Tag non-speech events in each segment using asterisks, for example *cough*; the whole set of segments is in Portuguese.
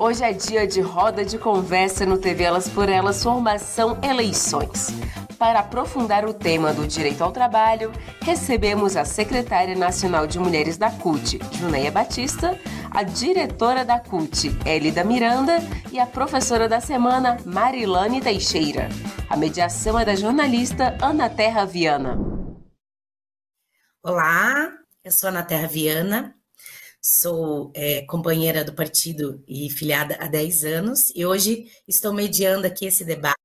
Hoje é dia de roda de conversa no TV Elas por Elas Formação Eleições. Para aprofundar o tema do direito ao trabalho, recebemos a secretária nacional de mulheres da CUT, Junéia Batista, a diretora da CUT, Elida Miranda, e a professora da semana, Marilane Teixeira. A mediação é da jornalista Ana Terra Viana. Olá, eu sou Ana Terra Viana, sou é, companheira do partido e filiada há 10 anos e hoje estou mediando aqui esse debate.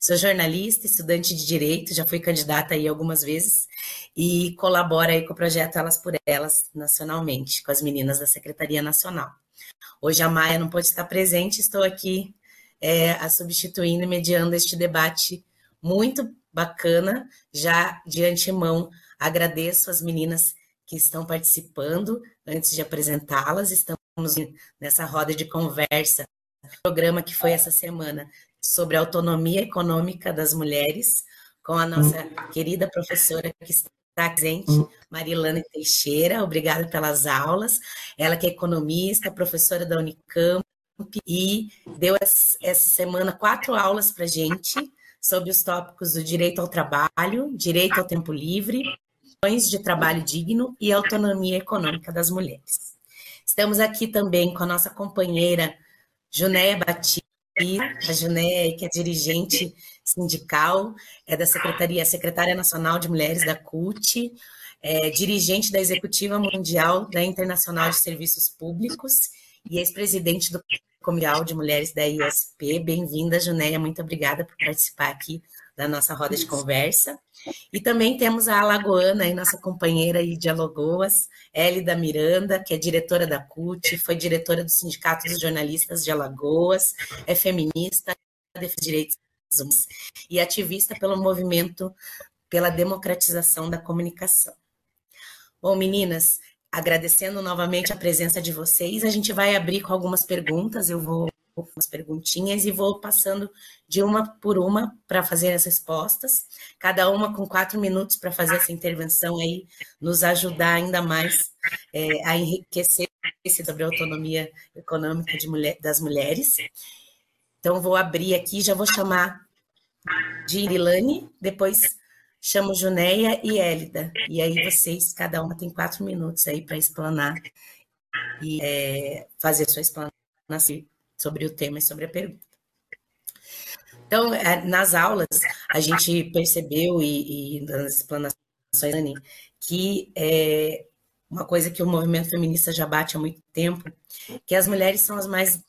Sou jornalista, estudante de direito, já fui candidata aí algumas vezes e colaboro aí com o projeto Elas por Elas nacionalmente, com as meninas da Secretaria Nacional. Hoje a Maia não pôde estar presente, estou aqui é, a substituindo e mediando este debate muito bacana. Já de antemão agradeço as meninas que estão participando. Antes de apresentá-las, estamos nessa roda de conversa, programa que foi essa semana sobre autonomia econômica das mulheres, com a nossa querida professora que está presente, Marilane Teixeira. Obrigada pelas aulas. Ela que é economista, professora da Unicamp e deu essa semana quatro aulas para gente sobre os tópicos do direito ao trabalho, direito ao tempo livre, de trabalho digno e autonomia econômica das mulheres. Estamos aqui também com a nossa companheira Junéia Batista, a Junéia, que é dirigente sindical, é da Secretaria, Secretária Nacional de Mulheres da CUT, é dirigente da Executiva Mundial da Internacional de Serviços Públicos e ex-presidente do Comunal de Mulheres da ISP. Bem-vinda, Junéia, muito obrigada por participar aqui da nossa roda de conversa. E também temos a Alagoana, aí, nossa companheira aí de Alagoas, Elida Miranda, que é diretora da CUT, foi diretora do Sindicato dos Jornalistas de Alagoas, é feminista, defende direitos humanos e ativista pelo movimento pela democratização da comunicação. Bom, meninas, agradecendo novamente a presença de vocês, a gente vai abrir com algumas perguntas, eu vou umas perguntinhas e vou passando de uma por uma para fazer as respostas, cada uma com quatro minutos para fazer essa intervenção aí, nos ajudar ainda mais é, a enriquecer sobre a autonomia econômica mulher, das mulheres. Então, vou abrir aqui, já vou chamar de Irilane, depois chamo Junéia e Élida. E aí vocês, cada uma tem quatro minutos aí para explanar e é, fazer sua explanação sobre o tema e sobre a pergunta. Então, é, nas aulas, a gente percebeu, e, e nas explanações, Anny, que é uma coisa que o movimento feminista já bate há muito tempo, que as mulheres são as mais,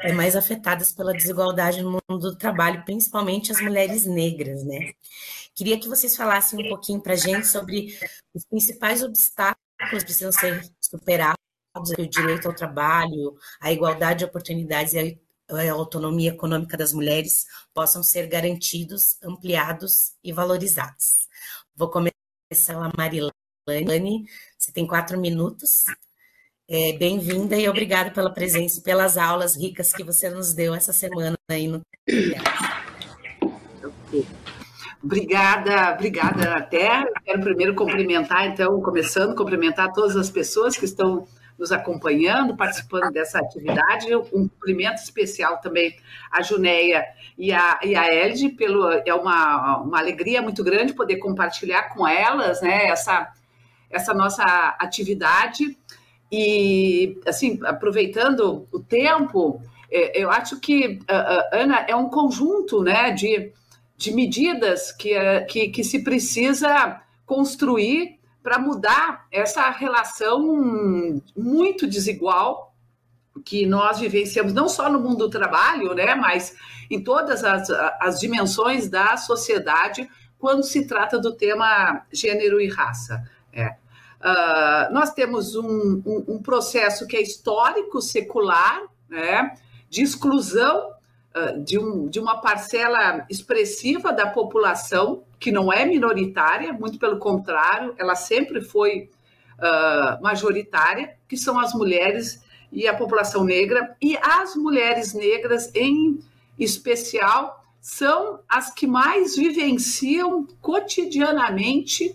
é, mais afetadas pela desigualdade no mundo do trabalho, principalmente as mulheres negras, né? Queria que vocês falassem um pouquinho para a gente sobre os principais obstáculos que precisam ser superados o direito ao trabalho, a igualdade de oportunidades e a autonomia econômica das mulheres possam ser garantidos, ampliados e valorizados. Vou começar com a Marilane, você tem quatro minutos. É, Bem-vinda e obrigada pela presença e pelas aulas ricas que você nos deu essa semana aí no Obrigada, obrigada até. Quero primeiro cumprimentar, então, começando, cumprimentar todas as pessoas que estão nos acompanhando, participando dessa atividade. Um cumprimento especial também à Junéia e à, e à Elde, pelo, é uma, uma alegria muito grande poder compartilhar com elas né, essa, essa nossa atividade. E, assim, aproveitando o tempo, é, eu acho que, Ana, é um conjunto né, de, de medidas que, que, que se precisa construir para mudar essa relação muito desigual que nós vivenciamos não só no mundo do trabalho, né, mas em todas as, as dimensões da sociedade quando se trata do tema gênero e raça. É. Uh, nós temos um, um, um, processo que é histórico, secular, né, de exclusão de, um, de uma parcela expressiva da população, que não é minoritária, muito pelo contrário, ela sempre foi uh, majoritária, que são as mulheres e a população negra, e as mulheres negras em especial são as que mais vivenciam cotidianamente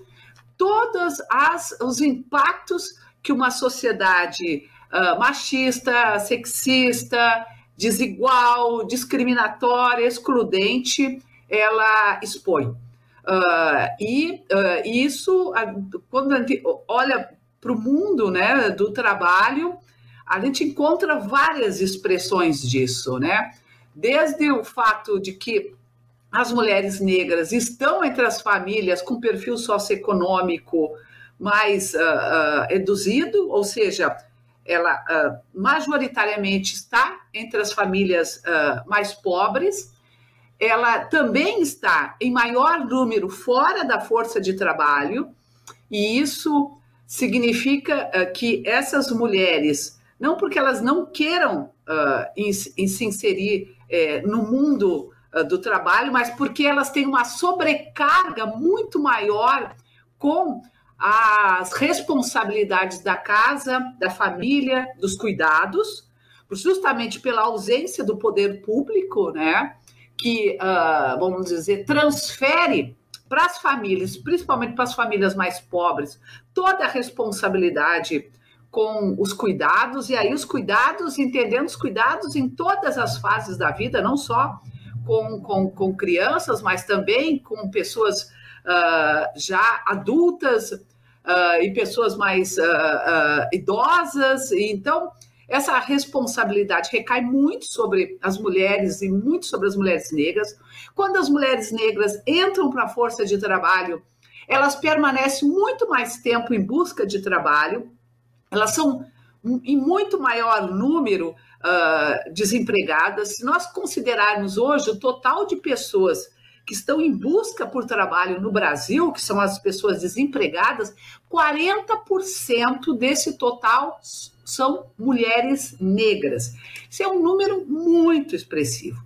todos as, os impactos que uma sociedade uh, machista, sexista, desigual, discriminatória, excludente, ela expõe. Uh, e uh, isso, quando a gente olha para o mundo né, do trabalho, a gente encontra várias expressões disso, né? Desde o fato de que as mulheres negras estão entre as famílias com perfil socioeconômico mais uh, reduzido, ou seja, ela uh, majoritariamente está entre as famílias mais pobres, ela também está em maior número fora da força de trabalho, e isso significa que essas mulheres, não porque elas não queiram em, em se inserir é, no mundo uh, do trabalho, mas porque elas têm uma sobrecarga muito maior com as responsabilidades da casa, da família, dos cuidados, justamente pela ausência do poder público, né? Que, uh, vamos dizer, transfere para as famílias, principalmente para as famílias mais pobres, toda a responsabilidade com os cuidados, e aí os cuidados, entendendo os cuidados em todas as fases da vida, não só com, com, com crianças, mas também com pessoas uh, já adultas uh, e pessoas mais uh, idosas. Então, essa responsabilidade recai muito sobre as mulheres e muito sobre as mulheres negras. Quando as mulheres negras entram para a força de trabalho, elas permanecem muito mais tempo em busca de trabalho, elas são em muito maior número uh, desempregadas. Se nós considerarmos hoje o total de pessoas que estão em busca por trabalho no Brasil, que são as pessoas desempregadas, 40% desse total são mulheres negras. Isso é um número muito expressivo.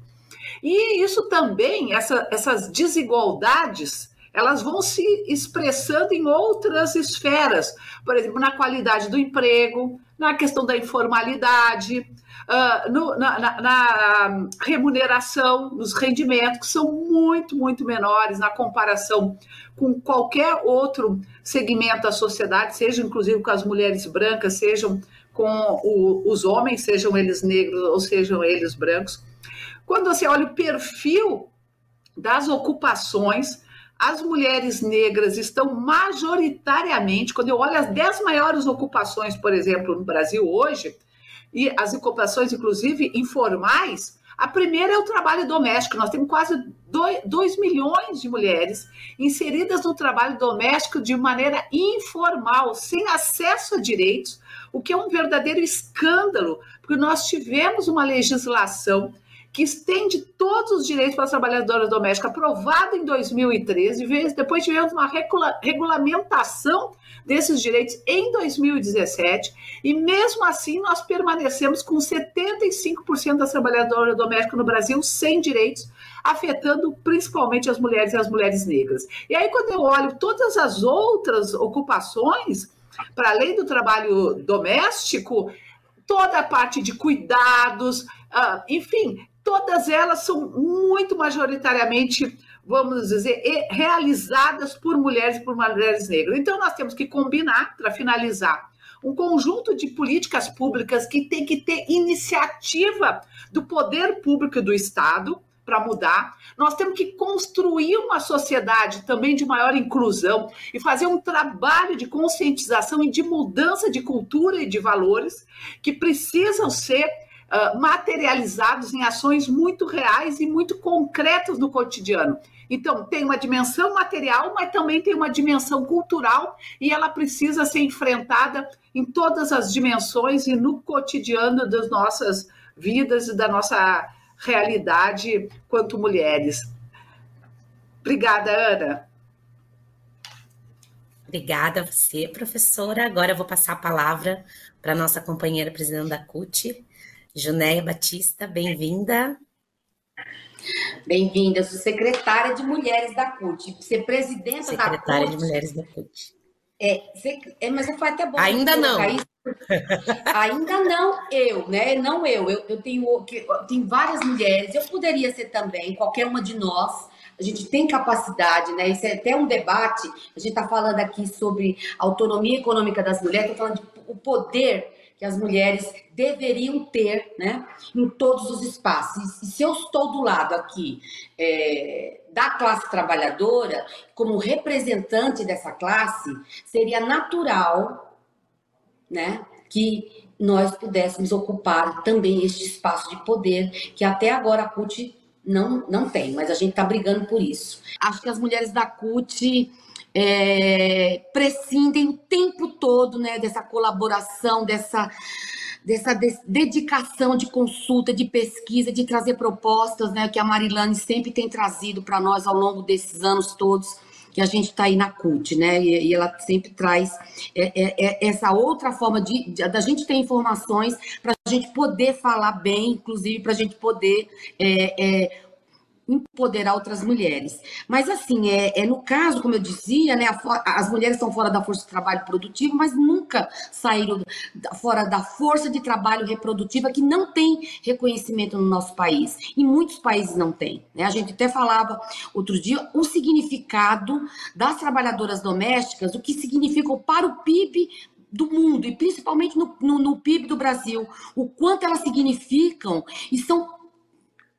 E isso também, essa, essas desigualdades elas vão se expressando em outras esferas, por exemplo, na qualidade do emprego, na questão da informalidade, uh, no, na, na, na, remuneração, nos rendimentos, que são muito, muito menores na comparação com qualquer outro segmento da sociedade, seja inclusive com as mulheres brancas, sejam com o, os homens, sejam eles negros ou sejam eles brancos. Quando você olha o perfil das ocupações, as mulheres negras estão majoritariamente, quando eu olho as 10 maiores ocupações, por exemplo, no Brasil hoje, e as ocupações, inclusive, informais, a primeira é o trabalho doméstico. Nós temos quase 2 milhões de mulheres inseridas no trabalho doméstico de maneira informal, sem acesso a direitos, o que é um verdadeiro escândalo, porque nós tivemos uma legislação que estende todos os direitos para as trabalhadoras domésticas, aprovado em 2013, depois tivemos uma regula regulamentação desses direitos em 2017, e mesmo assim nós permanecemos com 75% das trabalhadoras domésticas no Brasil sem direitos, afetando principalmente as mulheres e as mulheres negras. E aí, quando eu olho todas as outras ocupações, para além do trabalho doméstico, toda a parte de cuidados, uh, enfim, todas elas são muito majoritariamente, vamos dizer, realizadas por mulheres e por mulheres negras. Então, nós temos que combinar, para finalizar, um conjunto de políticas públicas que tem que ter iniciativa do poder público do Estado para mudar. Nós temos que construir uma sociedade também de maior inclusão e fazer um trabalho de conscientização e de mudança de cultura e de valores que precisam ser materializados em ações muito reais e muito concretas no cotidiano. Então, tem uma dimensão material, mas também tem uma dimensão cultural e ela precisa ser enfrentada em todas as dimensões e no cotidiano das nossas vidas e da nossa realidade quanto mulheres. Obrigada, Ana. Obrigada a você, professora. Agora eu vou passar a palavra para a nossa companheira presidente da CUT, Junéia Batista, bem-vinda. Bem-vinda, sou secretária de Mulheres da CUT, ser presidenta secretária da CUT. Secretária de Mulheres da CUT. É, é, mas foi até bom. Ainda não. Isso. Ainda não eu, né? Não eu. Eu, eu tenho, eu tenho várias mulheres, eu poderia ser também, qualquer uma de nós. A gente tem capacidade, né? Isso é até um debate. A gente está falando aqui sobre autonomia econômica das mulheres, estou falando de o poder que as mulheres deveriam ter né, em todos os espaços. E se eu estou do lado aqui é, da classe trabalhadora, como representante dessa classe, seria natural né, que nós pudéssemos ocupar também este espaço de poder que até agora a CUT não, não tem, mas a gente está brigando por isso. Acho que as mulheres da CUT é, prescindem todo né, dessa colaboração, dessa, dessa de dedicação de consulta, de pesquisa, de trazer propostas né, que a Marilane sempre tem trazido para nós ao longo desses anos todos que a gente está aí na CUT, né? E, e, ela sempre traz é, é, é essa outra forma de, de, da gente ter informações para a gente poder falar bem, inclusive para a gente poder é, é empoderar outras mulheres. Mas, assim, é, é no caso, como eu dizia, né, a, as mulheres estão fora da força de trabalho produtivo, mas nunca saíram fora da força de trabalho reprodutiva, que não tem reconhecimento no nosso país. E muitos países não têm. Né? A gente até falava outro dia o significado das trabalhadoras domésticas, o que significam para o PIB do mundo, e principalmente no, no, no, PIB do Brasil, o quanto elas significam e são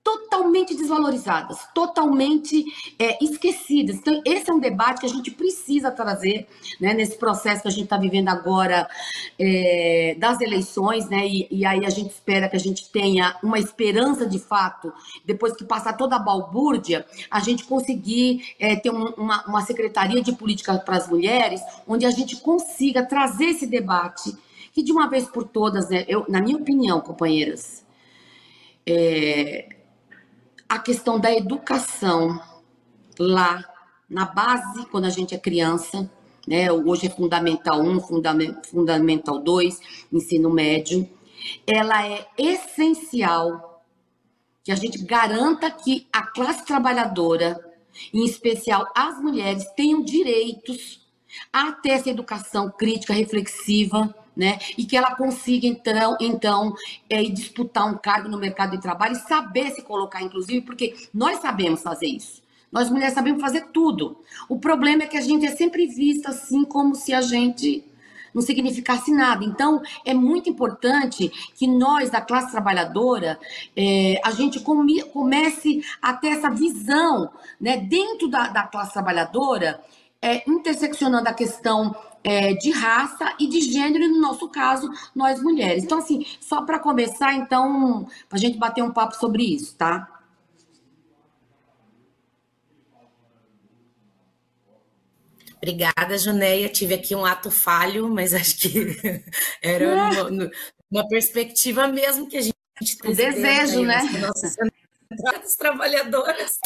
totalmente desvalorizadas, totalmente é, esquecidas. Então, esse é um debate que a gente precisa trazer né, nesse processo que a gente está vivendo agora é, das eleições, né? E, e, aí a gente espera que a gente tenha uma esperança de fato, depois que passar toda a balbúrdia, a gente conseguir é, ter um, uma, uma secretaria de política para as mulheres, onde a gente consiga trazer esse debate que de uma vez por todas, né, eu, na minha opinião, companheiras, é, a questão da educação lá na base, quando a gente é criança, né? Hoje é fundamental 1, fundamental 2, ensino médio. Ela é essencial que a gente garanta que a classe trabalhadora, em especial as mulheres, tenham direitos a ter essa educação crítica, reflexiva, né? E que ela consiga, então, então é, disputar um cargo no mercado de trabalho e saber se colocar, inclusive, porque nós sabemos fazer isso. Nós mulheres sabemos fazer tudo. O problema é que a gente é sempre vista assim como se a gente não significasse nada. Então, é muito importante que nós, da classe trabalhadora, é, a gente come, comece a ter essa visão né, dentro da, da classe trabalhadora, é, interseccionando a questão é, de raça e de gênero, e no nosso caso, nós mulheres. Então, assim, só para começar, então, para a gente bater um papo sobre isso, tá? Obrigada, Junéia. Tive aqui um ato falho, mas acho que *laughs* era é. uma, uma, perspectiva mesmo que a gente tem. Um desejo, né? Nossas trabalhadoras.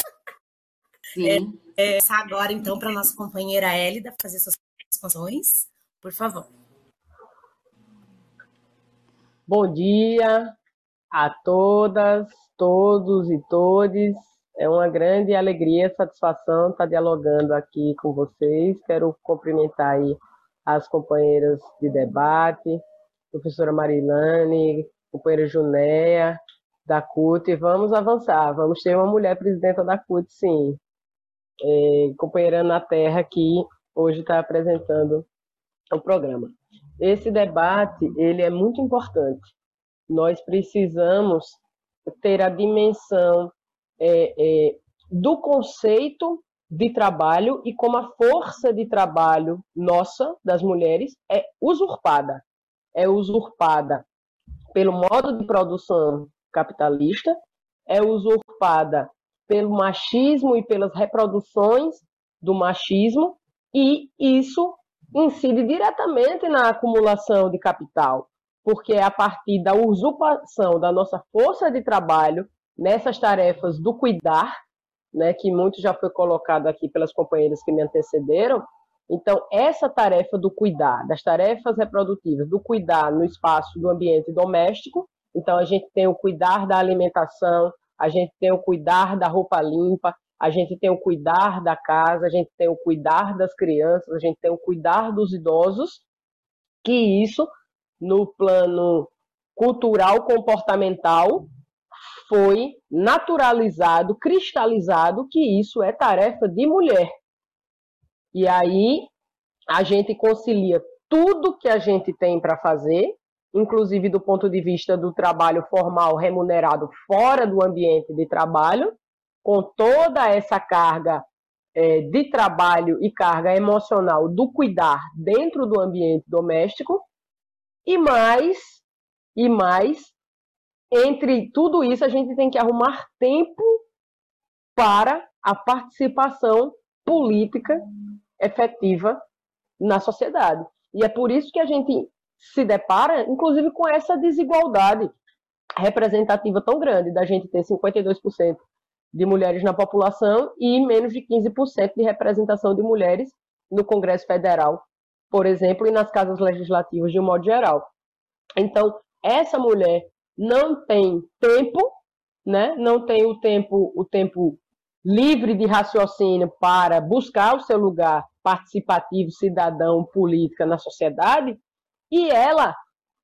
Sim. É, é, agora, então, para a nossa companheira Hélida fazer suas participações, por favor. Bom dia a todas, todos e todes. É uma grande alegria e satisfação estar dialogando aqui com vocês. Quero cumprimentar aí as companheiras de debate, professora Marilane, companheira Junéia, da CUT. Vamos avançar, vamos ter uma mulher presidenta da CUT, sim. É, companheira na terra aqui hoje está apresentando o programa. Esse debate ele é muito importante. Nós precisamos ter a dimensão é, é, do conceito de trabalho e como a força de trabalho nossa, das mulheres, é usurpada. É usurpada pelo modo de produção capitalista, é usurpada pelo machismo e pelas reproduções do machismo, e isso incide diretamente na acumulação de capital, porque é a partir da usurpação da nossa força de trabalho nessas tarefas do cuidar, né, que muito já foi colocado aqui pelas companheiras que me antecederam. Então, essa tarefa do cuidar, das tarefas reprodutivas, do cuidar no espaço do ambiente doméstico, Então, a gente tem o cuidar da alimentação, a gente tem o cuidar da roupa limpa, a gente tem o cuidar da casa, a gente tem o cuidar das crianças, a gente tem o cuidar dos idosos, que isso, no plano cultural comportamental, foi naturalizado, cristalizado que isso é tarefa de mulher. E aí a gente concilia tudo que a gente tem para fazer, inclusive do ponto de vista do trabalho formal remunerado fora do ambiente de trabalho, com toda essa carga é, de trabalho e carga emocional do cuidar dentro do ambiente doméstico, e mais, e mais, entre tudo isso, a gente tem que arrumar tempo para a participação política efetiva na sociedade. E é por isso que a gente se depara, inclusive, com essa desigualdade representativa tão grande, da gente ter 52% de mulheres na população e menos de 15% de representação de mulheres no Congresso Federal, por exemplo, e nas casas legislativas de um modo geral. Então, essa mulher não tem tempo, né? Não tem o tempo, o tempo livre de raciocínio para buscar o seu lugar participativo, cidadão, política na sociedade, e ela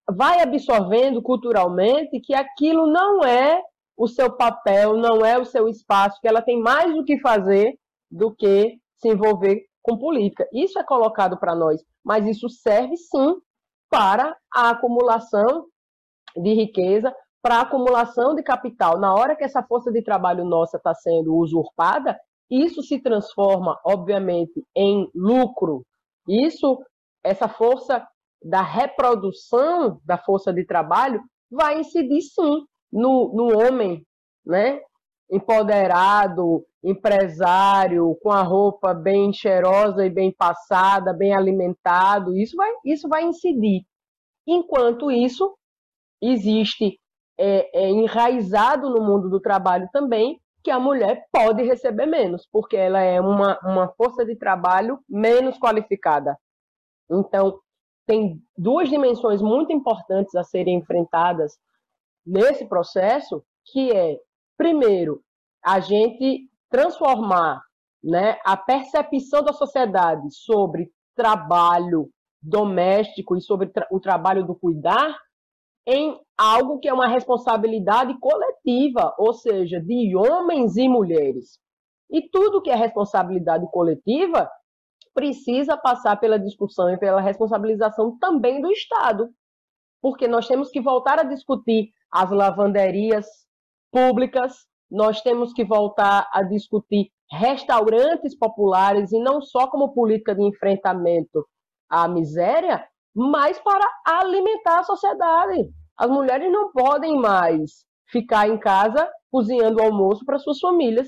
vai absorvendo culturalmente que aquilo não é o seu papel, não é o seu espaço, que ela tem mais o que fazer do que se envolver com política. Isso é colocado para nós, mas isso serve sim para a acumulação de riqueza, para a acumulação de capital. Na hora que essa força de trabalho nossa está sendo usurpada, isso se transforma, obviamente, em lucro. Isso, essa força da reprodução da força de trabalho vai incidir sim no, no homem, né? Empoderado, empresário, com a roupa bem cheirosa e bem passada, bem alimentado, isso vai, isso vai incidir. Enquanto isso, existe é, é, enraizado no mundo do trabalho também que a mulher pode receber menos, porque ela é uma, uma força de trabalho menos qualificada. Então, tem duas dimensões muito importantes a serem enfrentadas nesse processo, que é, primeiro, a gente transformar né, a percepção da sociedade sobre trabalho doméstico e sobre tra o trabalho do cuidar em algo que é uma responsabilidade coletiva, ou seja, de homens e mulheres. E tudo que é responsabilidade coletiva precisa passar pela discussão e pela responsabilização também do Estado. Porque nós temos que voltar a discutir as lavanderias públicas, nós temos que voltar a discutir restaurantes populares e não só como política de enfrentamento à miséria, mas para alimentar a sociedade. As mulheres não podem mais ficar em casa cozinhando almoço para suas famílias.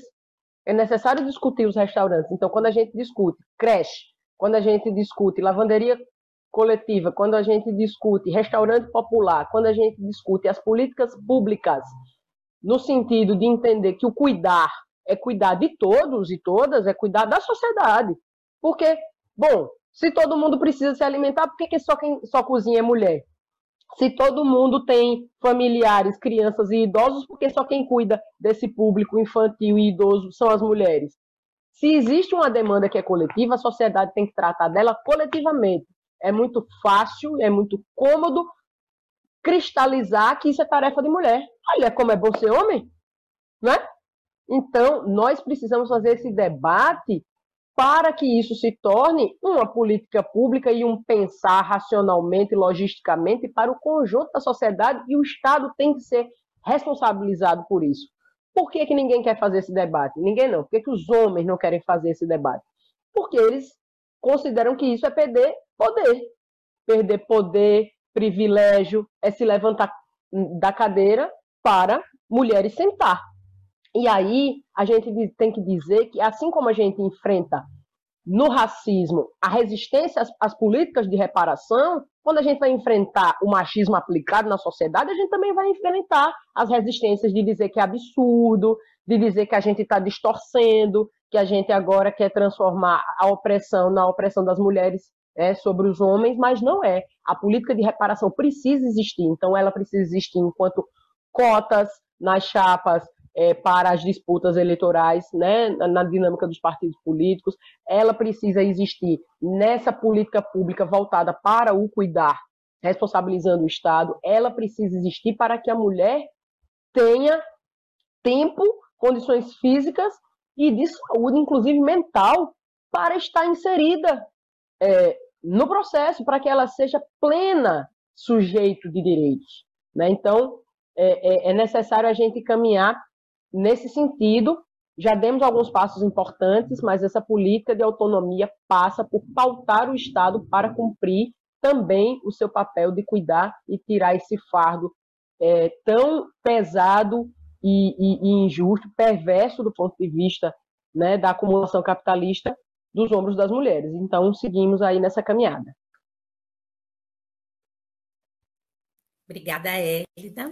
É necessário discutir os restaurantes. Então, quando a gente discute creche, quando a gente discute lavanderia coletiva, quando a gente discute restaurante popular, quando a gente discute as políticas públicas, no sentido de entender que o cuidar é cuidar de todos e todas, é cuidar da sociedade. Porque, bom, se todo mundo precisa se alimentar, por que, que só quem só cozinha é mulher? Se todo mundo tem familiares, crianças e idosos, por que só quem cuida desse público infantil e idoso são as mulheres? Se existe uma demanda que é coletiva, a sociedade tem que tratar dela coletivamente. É muito fácil, é muito cômodo cristalizar que isso é tarefa de mulher. Olha como é bom ser homem, né? Então, nós precisamos fazer esse debate para que isso se torne uma política pública e um pensar racionalmente, logisticamente para o conjunto da sociedade e o Estado tem que ser responsabilizado por isso. Por que, que ninguém quer fazer esse debate? Ninguém não. Por que, que os homens não querem fazer esse debate? Porque eles consideram que isso é perder poder. Perder poder, privilégio, é se levantar da cadeira para mulheres sentar. E aí a gente tem que dizer que, assim como a gente enfrenta no racismo a resistência às, às, políticas de reparação, quando a gente vai enfrentar o machismo aplicado na sociedade, a gente também vai enfrentar as resistências de dizer que é absurdo, de dizer que a gente está distorcendo, que a gente agora quer transformar a opressão na opressão das mulheres é, sobre os homens, mas não é. A política de reparação precisa existir, então ela precisa existir enquanto cotas nas chapas é, para as disputas eleitorais, né, na dinâmica dos partidos políticos, ela precisa existir nessa política pública voltada para o cuidar, responsabilizando o Estado, ela precisa existir para que a mulher tenha tempo, condições físicas e de saúde, inclusive mental, para estar inserida é, no processo, para que ela seja plena sujeito de direitos. Né? Então, é, é, é necessário a gente caminhar nesse sentido. Já demos alguns passos importantes, mas essa política de autonomia passa por pautar o Estado para cumprir também o seu papel de cuidar e tirar esse fardo é, tão pesado e, e, e, injusto, perverso do ponto de vista né, da acumulação capitalista dos ombros das mulheres. Então, seguimos aí nessa caminhada. Obrigada, Elida.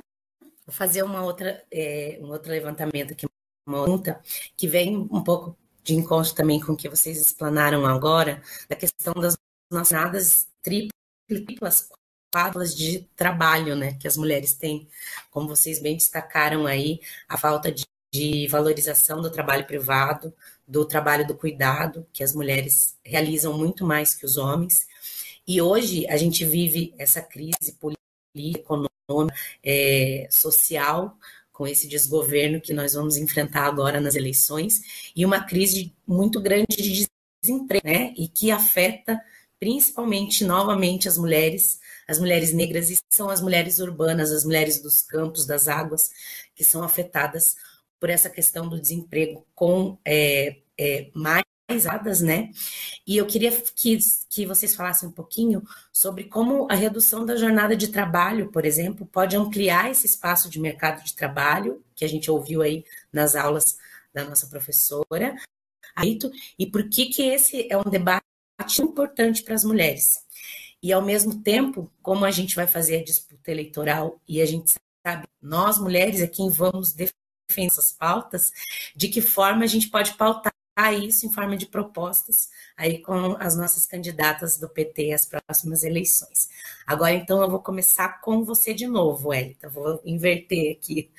Vou fazer uma outra, é, um outro levantamento aqui, uma pergunta que vem um pouco de encontro também com o que vocês explanaram agora, da questão das nossas triplas, quadras de trabalho, né, que as mulheres têm, como vocês bem destacaram aí, a falta de, de valorização do trabalho privado, do trabalho do cuidado, que as mulheres realizam muito mais que os homens. E hoje a gente vive essa crise política, econômica, é, social, com esse desgoverno que nós vamos enfrentar agora nas eleições, e uma crise muito grande de desemprego, né? E que afeta principalmente, novamente, as mulheres, as mulheres negras, e são as mulheres urbanas, as mulheres dos campos, das águas, que são afetadas por essa questão do desemprego com é, é, mais né? E eu queria que, que vocês falassem um pouquinho sobre como a redução da jornada de trabalho, por exemplo, pode ampliar esse espaço de mercado de trabalho, que a gente ouviu aí nas aulas da nossa professora, e por que que esse é um debate importante para as mulheres. E ao mesmo tempo, como a gente vai fazer a disputa eleitoral e a gente sabe, nós mulheres é quem vamos defender essas pautas, de que forma a gente pode pautar isso em forma de propostas aí com as nossas candidatas do PT às próximas eleições. Agora, então, eu vou começar com você de novo, Elita. Vou inverter aqui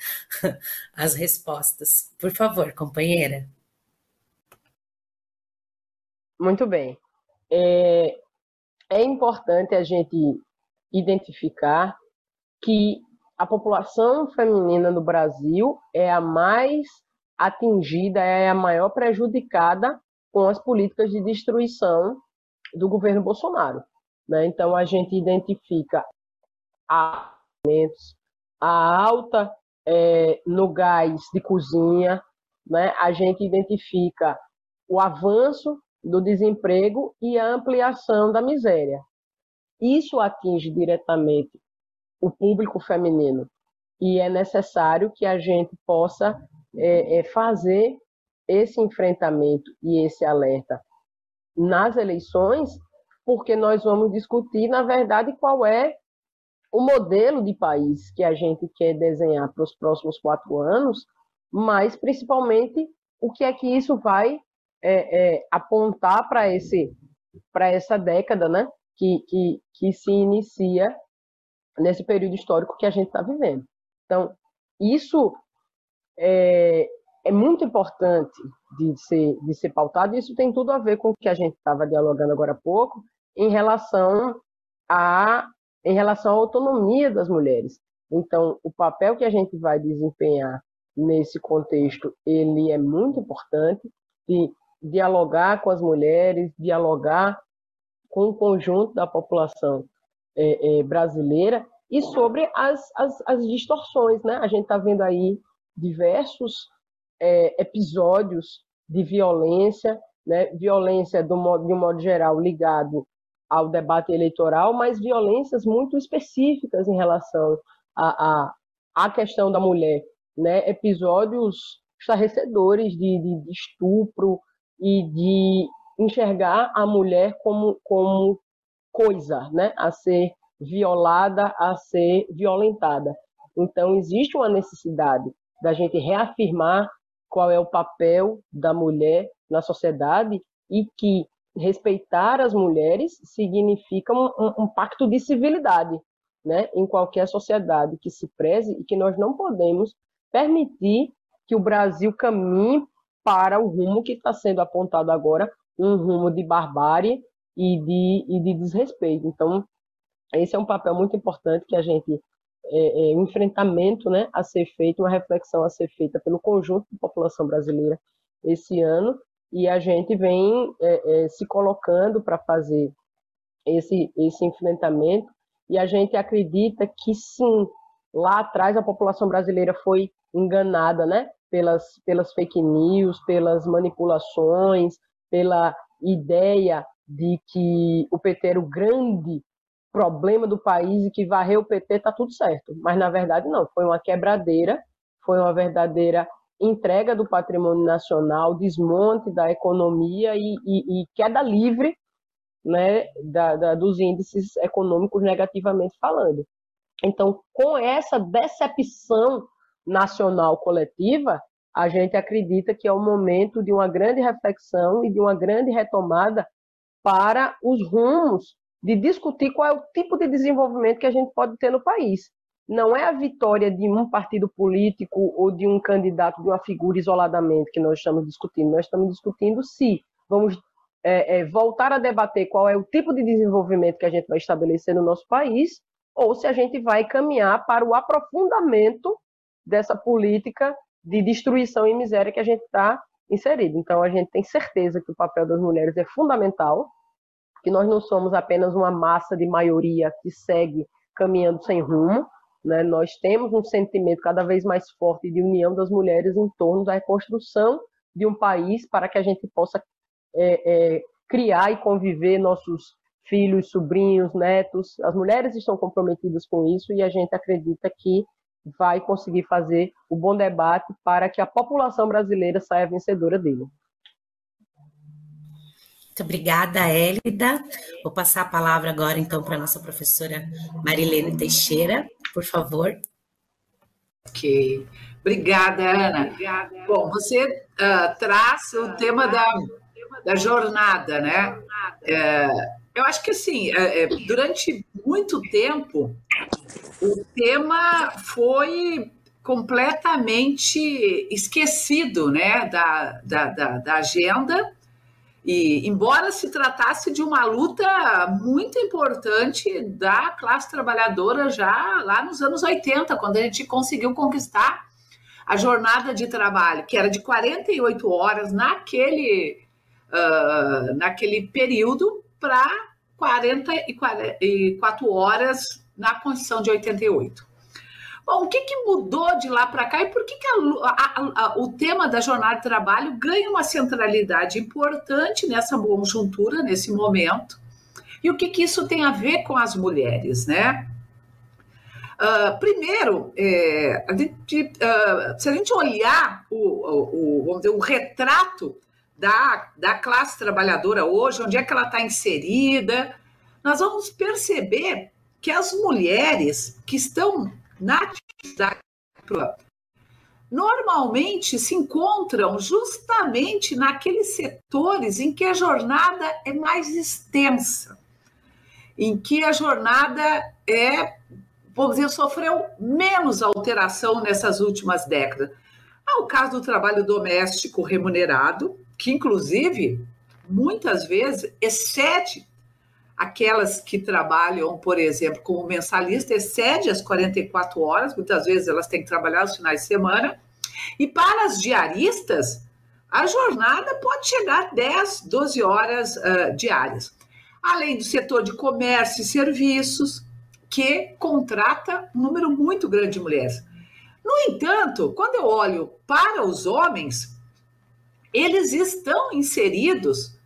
*laughs* as respostas. Por favor, companheira. Muito bem. É, é importante a gente identificar que a população feminina no Brasil é a mais atingida, é a maior prejudicada com as políticas de destruição do governo Bolsonaro. Né? Então, a gente identifica a, a alta é, no gás de cozinha, né? a gente identifica o avanço do desemprego e a ampliação da miséria. Isso atinge diretamente o público feminino. E é necessário que a gente possa é, é fazer esse enfrentamento e esse alerta nas eleições, porque nós vamos discutir, na verdade, qual é o modelo de país que a gente quer desenhar para os próximos quatro anos, mas principalmente o que é que isso vai é, é, apontar para esse para essa década, né, que, que, que se inicia nesse período histórico que a gente está vivendo. Então, isso é, é muito importante de ser, de ser pautado, e isso tem tudo a ver com o que a gente estava dialogando agora há pouco, em relação a em relação à autonomia das mulheres. Então, o papel que a gente vai desempenhar nesse contexto, ele é muito importante de dialogar com as mulheres, dialogar com o conjunto da população é, é, brasileira e sobre as, as, as distorções, né? A gente está vendo aí diversos é, episódios de violência, né? violência do modo, de um modo geral ligado ao debate eleitoral, mas violências muito específicas em relação à, à, à questão da mulher, né? episódios estarrecedores de, de, de estupro e de enxergar a mulher como, como coisa né? a ser violada, a ser violentada. Então, existe uma necessidade da gente reafirmar qual é o papel da mulher na sociedade e que respeitar as mulheres significa um, um, um, pacto de civilidade, né, em qualquer sociedade que se preze e que nós não podemos permitir que o Brasil caminhe para o rumo que está sendo apontado agora, um rumo de barbárie e de, e de desrespeito. Então, esse é um papel muito importante que a gente é, é, um enfrentamento né, a ser feito, uma reflexão a ser feita pelo conjunto da população brasileira esse ano, e a gente vem é, é, se colocando para fazer esse, esse enfrentamento, e a gente acredita que sim, lá atrás a população brasileira foi enganada né, pelas, pelas fake news, pelas manipulações, pela ideia de que o PT era o grande problema do país e que varreu o PT está tudo certo. Mas na verdade não, foi uma quebradeira, foi uma verdadeira entrega do patrimônio nacional, desmonte da economia e, e, e queda livre né, da, da, dos índices econômicos negativamente falando. Então, com essa decepção nacional coletiva, a gente acredita que é o momento de uma grande reflexão e de uma grande retomada para os rumos de discutir qual é o tipo de desenvolvimento que a gente pode ter no país. Não é a vitória de um partido político ou de um candidato, de uma figura isoladamente que nós estamos discutindo. Nós estamos discutindo se vamos é, é, voltar a debater qual é o tipo de desenvolvimento que a gente vai estabelecer no nosso país, ou se a gente vai caminhar para o aprofundamento dessa política de destruição e miséria que a gente está inserido. Então, a gente tem certeza que o papel das mulheres é fundamental, que nós não somos apenas uma massa de maioria que segue caminhando sem rumo, né? nós temos um sentimento cada vez mais forte de união das mulheres em torno da reconstrução de um país para que a gente possa é, é, criar e conviver nossos filhos, sobrinhos, netos. As mulheres estão comprometidas com isso e a gente acredita que vai conseguir fazer o bom debate para que a população brasileira saia vencedora dele. Muito obrigada, Hélida. Vou passar a palavra agora, então, para a nossa professora Marilene Teixeira, por favor. Ok. Obrigada, Ana. Obrigada. Bom, você uh, traz o tema da, da jornada, né? É, eu acho que, assim, é, é, durante muito tempo, o tema foi completamente esquecido, né, da, da, da, da agenda, e, embora se tratasse de uma luta muito importante da classe trabalhadora já lá nos anos 80, quando a gente conseguiu conquistar a jornada de trabalho, que era de 48 horas naquele, uh, naquele período, para 44 horas na Constituição de 88. Bom, o que, que mudou de lá para cá e por que, que a, a, a, o tema da jornada de trabalho ganha uma centralidade importante nessa conjuntura, nesse momento? E o que, que isso tem a ver com as mulheres, né? Uh, primeiro, é, a gente, uh, se a gente olhar o, o, o, o retrato da, da classe trabalhadora hoje, onde é que ela está inserida, nós vamos perceber que as mulheres que estão na atividade normalmente se encontram justamente naqueles setores em que a jornada é mais extensa, em que a jornada é, vamos dizer, sofreu menos alteração nessas últimas décadas. Há o caso do trabalho doméstico remunerado, que inclusive muitas vezes excede aquelas que trabalham, por exemplo, como mensalista, excede as 44 horas, muitas vezes elas têm que trabalhar os finais de semana. E para as diaristas, a jornada pode chegar a 10, 12 horas uh, diárias. Além do setor de comércio e serviços, que contrata um número muito grande de mulheres. No entanto, quando eu olho para os homens, eles estão inseridos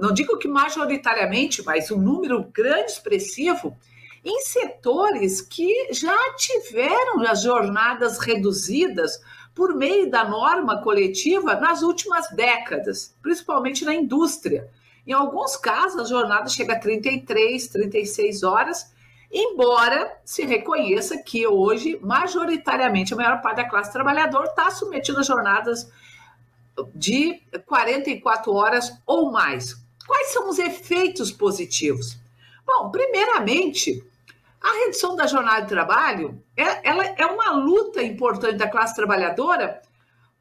não digo que majoritariamente, mas um número grande, expressivo, em setores que já tiveram as jornadas reduzidas por meio da norma coletiva nas últimas décadas, principalmente na indústria. Em alguns casos, a jornada chega a 33, 36 horas, embora se reconheça que hoje, majoritariamente, a maior parte da classe trabalhadora está submetida a jornadas de 44 horas ou mais. Quais são os efeitos positivos? Bom, primeiramente, a redução da jornada de trabalho é, ela é uma luta importante da classe trabalhadora,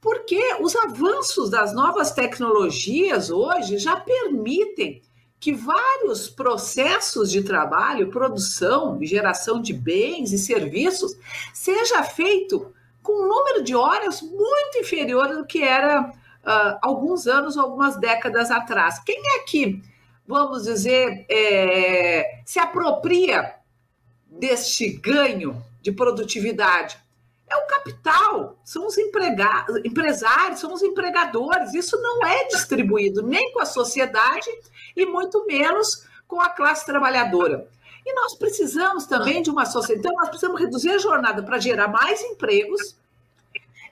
porque os avanços das novas tecnologias hoje já permitem que vários processos de trabalho, produção geração de bens e serviços seja feito com um número de horas muito inferior do que era uh, alguns anos, algumas décadas atrás. Quem é que, vamos dizer, é, se apropria deste ganho de produtividade? É o capital, são os empresários, são os empregadores. Isso não é distribuído nem com a sociedade e muito menos com a classe trabalhadora. E nós precisamos também de uma sociedade. Então, nós precisamos reduzir a jornada para gerar mais empregos.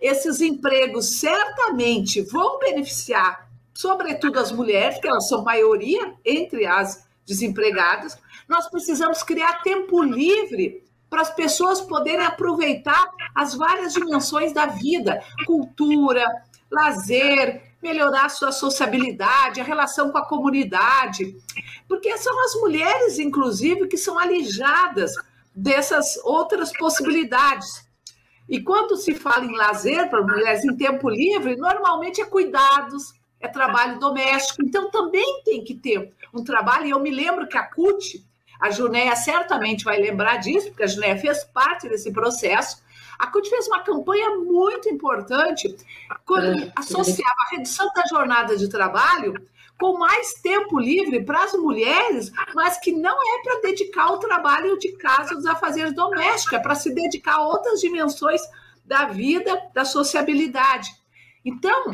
Esses empregos certamente vão beneficiar, sobretudo, as mulheres, que elas são maioria entre as desempregadas. Nós precisamos criar tempo livre para as pessoas poderem aproveitar as várias dimensões da vida cultura, lazer, melhorar a sua sociabilidade, a relação com a comunidade, porque são as mulheres, inclusive, que são alijadas dessas outras possibilidades. E quando se fala em lazer para mulheres em tempo livre, normalmente é cuidados, é trabalho doméstico. Então também tem que ter um trabalho. E eu me lembro que a CUT, a Junéia certamente vai lembrar disso, porque a Junéia fez parte desse processo. A CUT fez uma campanha muito importante quando associava a redução da jornada de trabalho com mais tempo livre para as mulheres, mas que não é para dedicar ao trabalho de casa, dos afazeres domésticos, é para se dedicar a outras dimensões da vida, da sociabilidade. Então,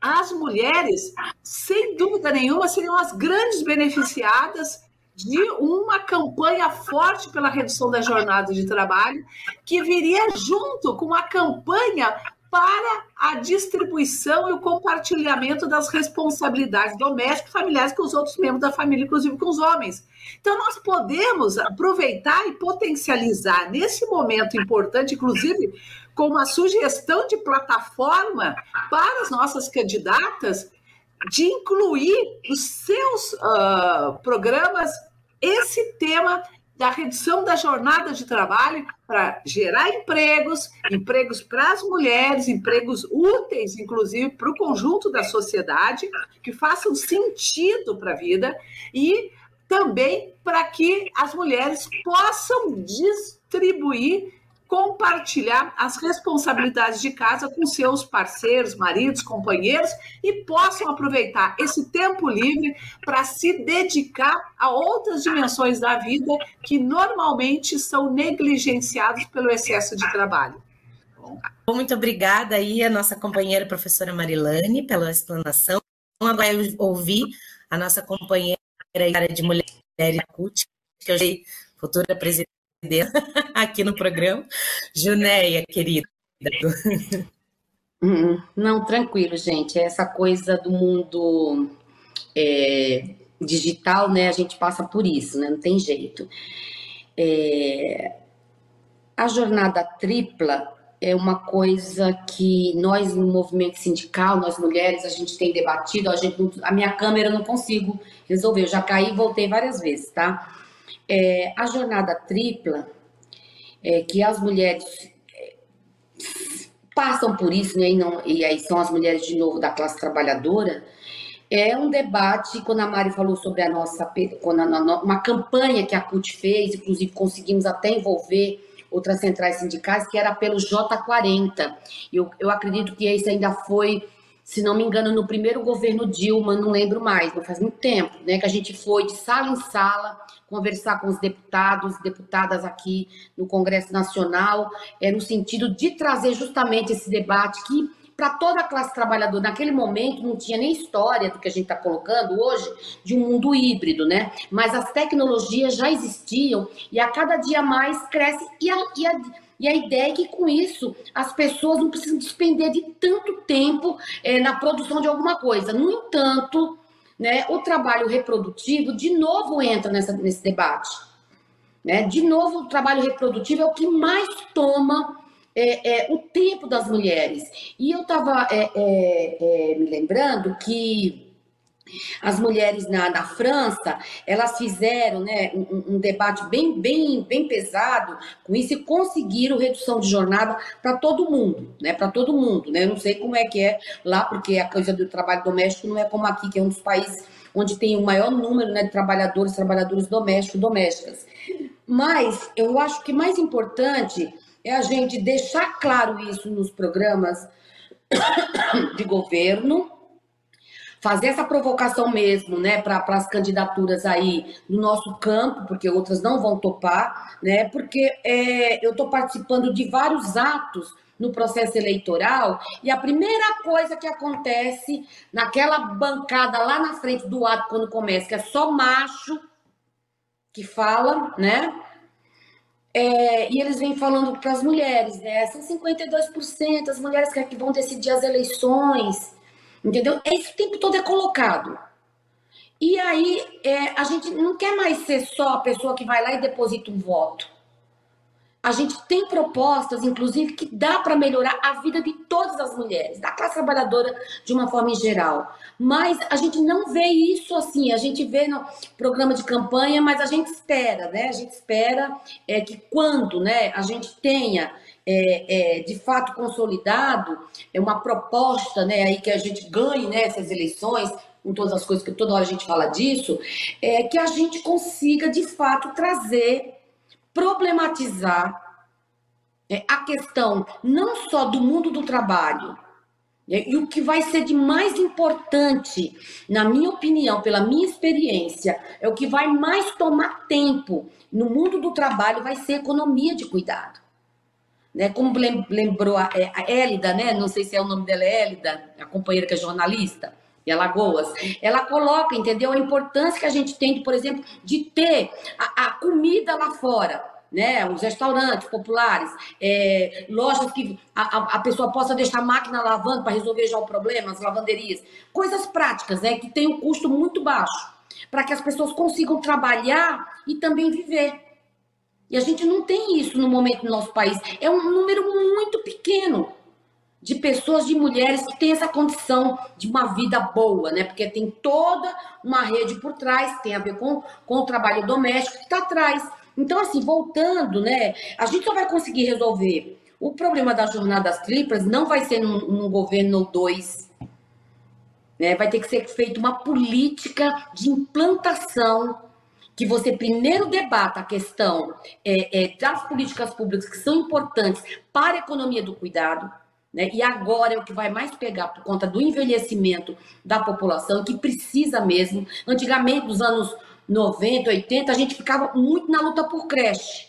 as mulheres, sem dúvida nenhuma, seriam as grandes beneficiadas de uma campanha forte pela redução da jornada de trabalho, que viria junto com uma campanha para a distribuição e o compartilhamento das responsabilidades domésticas e familiares com os outros membros da família, inclusive com os homens. Então, nós podemos aproveitar e potencializar nesse momento importante, inclusive com uma sugestão de plataforma para as nossas candidatas, de incluir nos seus uh, programas esse tema da redução da jornada de trabalho para gerar empregos, empregos para as mulheres, empregos úteis, inclusive, para o conjunto da sociedade, que façam sentido para a vida e também para que as mulheres possam distribuir compartilhar as responsabilidades de casa com seus parceiros, maridos, companheiros e possam aproveitar esse tempo livre para se dedicar a outras dimensões da vida que normalmente são negligenciadas pelo excesso de trabalho. Muito obrigada aí a nossa companheira professora Marilane pela explanação. Agora ouvir a nossa companheira de mulher CUT, que eu sei futura presidente *laughs* aqui no programa. Junéia, querida. Hum, não, tranquilo, gente. Essa coisa do mundo é, digital, né? A gente passa por isso, né? Não tem jeito. É, a jornada tripla é uma coisa que nós no movimento sindical, nós mulheres, a gente tem debatido. A, gente, a minha câmera eu não consigo resolver. Eu já caí e voltei várias vezes, tá? É, a jornada tripla, é, que as mulheres é, passam por isso, né, e, não, e aí são as mulheres de novo da classe trabalhadora, é um debate, quando a Mari falou sobre a nossa, quando a, uma campanha que a CUT fez, inclusive conseguimos até envolver outras centrais sindicais, que era pelo J40. Eu, eu acredito que esse ainda foi se não me engano, no primeiro governo Dilma, não lembro mais, não faz muito tempo, né, que a gente foi de sala em sala conversar com os deputados, deputadas aqui no Congresso Nacional, é, no sentido de trazer justamente esse debate que para toda a classe trabalhadora, naquele momento não tinha nem história do que a gente está colocando hoje de um mundo híbrido, né? Mas as tecnologias já existiam e a cada dia mais cresce e a, e a e a ideia é que com isso as pessoas não precisam despender de tanto tempo é, na produção de alguma coisa. No entanto, né, o trabalho reprodutivo de novo entra nessa, nesse debate. Né? De novo, o trabalho reprodutivo é o que mais toma é, é, o tempo das mulheres. E eu estava é, é, é, me lembrando que as mulheres na, na França, elas fizeram né, um, um, debate bem, bem, bem pesado com isso e conseguiram redução de jornada para todo mundo, né? Para todo mundo, né? Eu não sei como é que é lá, porque a coisa do trabalho doméstico não é como aqui, que é um dos países onde tem o maior número né, de trabalhadores, trabalhadores domésticos, domésticas. Mas eu acho que mais importante é a gente deixar claro isso nos programas *coughs* de governo, fazer essa provocação mesmo, né, para as candidaturas aí no nosso campo, porque outras não vão topar, né, porque é, eu estou participando de vários atos no processo eleitoral e a primeira coisa que acontece naquela bancada lá na frente do ato quando começa, que é só macho que fala, né? É, e eles vêm falando para as mulheres, né? São 52% as mulheres que vão decidir as eleições. Entendeu? É isso o tempo todo é colocado. E aí é, a gente não quer mais ser só a pessoa que vai lá e deposita um voto. A gente tem propostas, inclusive, que dá para melhorar a vida de todas as mulheres, da classe trabalhadora de uma forma em geral. Mas a gente não vê isso assim, a gente vê no programa de campanha, mas a gente espera, né? A gente espera é, que quando né, a gente tenha é, é, de fato consolidado, é uma proposta né, aí que a gente ganhe nessas né, eleições, com todas as coisas que toda hora a gente fala disso, é que a gente consiga de fato trazer, problematizar é, a questão não só do mundo do trabalho, né, e o que vai ser de mais importante, na minha opinião, pela minha experiência, é o que vai mais tomar tempo no mundo do trabalho, vai ser economia de cuidado né? Como lembrou a, é, a Élida, né? Não sei se é o nome dela, é Élida, a companheira que é jornalista de Alagoas, ela coloca, entendeu? A importância que a gente tem, por exemplo, de ter a, a comida lá fora, né? Os restaurantes populares, é, lojas que a, a, pessoa possa deixar a máquina lavando para resolver já o problema, as lavanderias, coisas práticas, né? Que tem um custo muito baixo, para que as pessoas consigam trabalhar e também viver. E a gente não tem isso no momento no nosso país. É um número muito pequeno de pessoas, de mulheres que têm essa condição de uma vida boa, né? Porque tem toda uma rede por trás, tem a ver com, com o trabalho doméstico que está atrás. Então, assim, voltando, né? A gente só vai conseguir resolver o problema das jornadas triplas, não vai ser num, num governo ou dois. Né? Vai ter que ser feita uma política de implantação que você primeiro debata a questão é, é, das políticas públicas que são importantes para a economia do cuidado, né? e agora é o que vai mais pegar por conta do envelhecimento da população, que precisa mesmo. Antigamente, nos anos 90, 80, a gente ficava muito na luta por creche.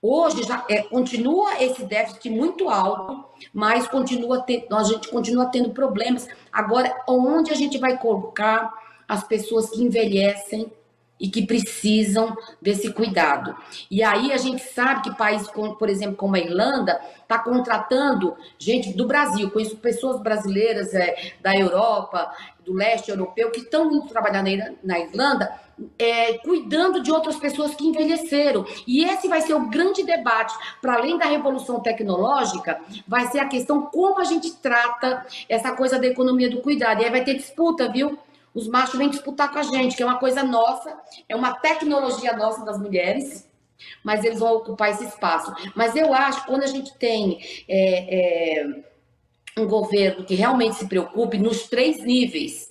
Hoje já é, continua esse déficit muito alto, mas continua ter, a gente continua tendo problemas. Agora, onde a gente vai colocar as pessoas que envelhecem e que precisam desse cuidado. E aí a gente sabe que países, como, por exemplo, como a Irlanda, está contratando gente do Brasil. Conheço pessoas brasileiras é, da Europa, do leste europeu, que estão indo trabalhar na, na Irlanda, é, cuidando de outras pessoas que envelheceram. E esse vai ser o grande debate, para além da revolução tecnológica, vai ser a questão como a gente trata essa coisa da economia do cuidado. E aí vai ter disputa, viu? Os machos vêm disputar com a gente, que é uma coisa nossa, é uma tecnologia nossa das mulheres, mas eles vão ocupar esse espaço. Mas eu acho que quando a gente tem é, é, um governo que realmente se preocupe nos três níveis,